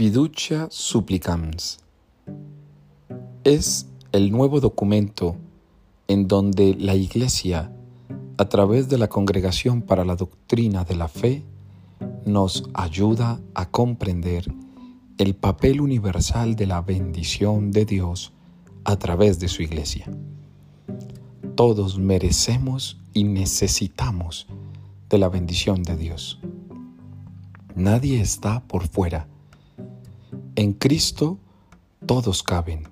Fiducia Supplicans es el nuevo documento en donde la Iglesia, a través de la Congregación para la Doctrina de la Fe, nos ayuda a comprender el papel universal de la bendición de Dios a través de su Iglesia. Todos merecemos y necesitamos de la bendición de Dios. Nadie está por fuera. En Cristo todos caben,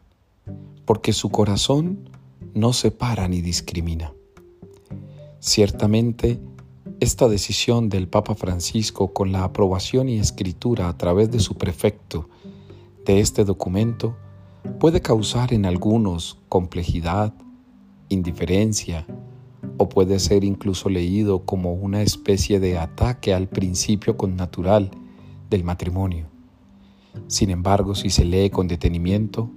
porque su corazón no separa ni discrimina. Ciertamente, esta decisión del Papa Francisco con la aprobación y escritura a través de su prefecto de este documento puede causar en algunos complejidad, indiferencia, o puede ser incluso leído como una especie de ataque al principio connatural del matrimonio. Sin embargo, si se lee con detenimiento,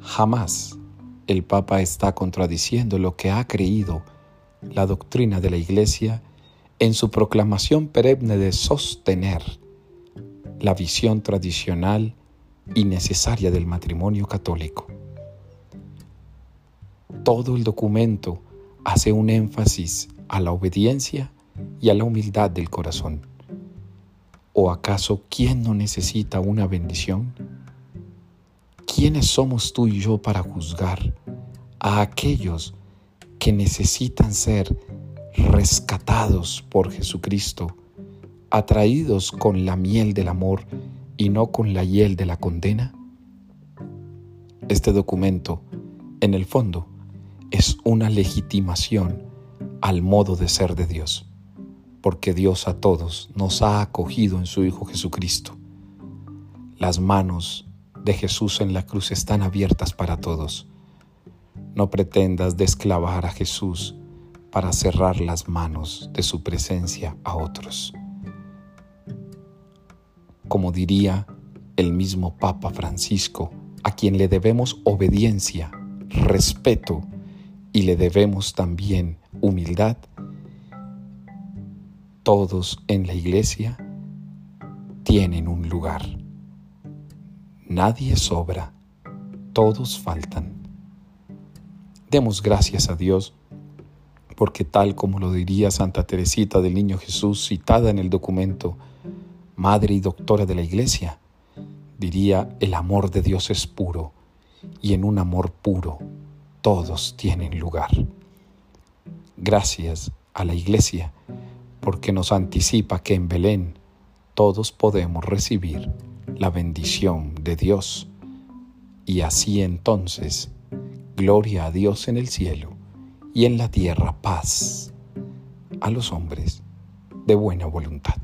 jamás el Papa está contradiciendo lo que ha creído la doctrina de la Iglesia en su proclamación perenne de sostener la visión tradicional y necesaria del matrimonio católico. Todo el documento hace un énfasis a la obediencia y a la humildad del corazón. ¿O acaso quién no necesita una bendición? ¿Quiénes somos tú y yo para juzgar a aquellos que necesitan ser rescatados por Jesucristo, atraídos con la miel del amor y no con la hiel de la condena? Este documento, en el fondo, es una legitimación al modo de ser de Dios, porque Dios a todos nos ha acogido en su Hijo Jesucristo. Las manos de Jesús en la cruz están abiertas para todos. No pretendas desclavar a Jesús para cerrar las manos de su presencia a otros. Como diría el mismo Papa Francisco, a quien le debemos obediencia, respeto y le debemos también humildad, todos en la iglesia tienen un lugar. Nadie sobra, todos faltan. Demos gracias a Dios porque tal como lo diría Santa Teresita del Niño Jesús citada en el documento Madre y Doctora de la Iglesia, diría el amor de Dios es puro y en un amor puro todos tienen lugar. Gracias a la Iglesia porque nos anticipa que en Belén todos podemos recibir la bendición de Dios y así entonces, gloria a Dios en el cielo y en la tierra paz a los hombres de buena voluntad.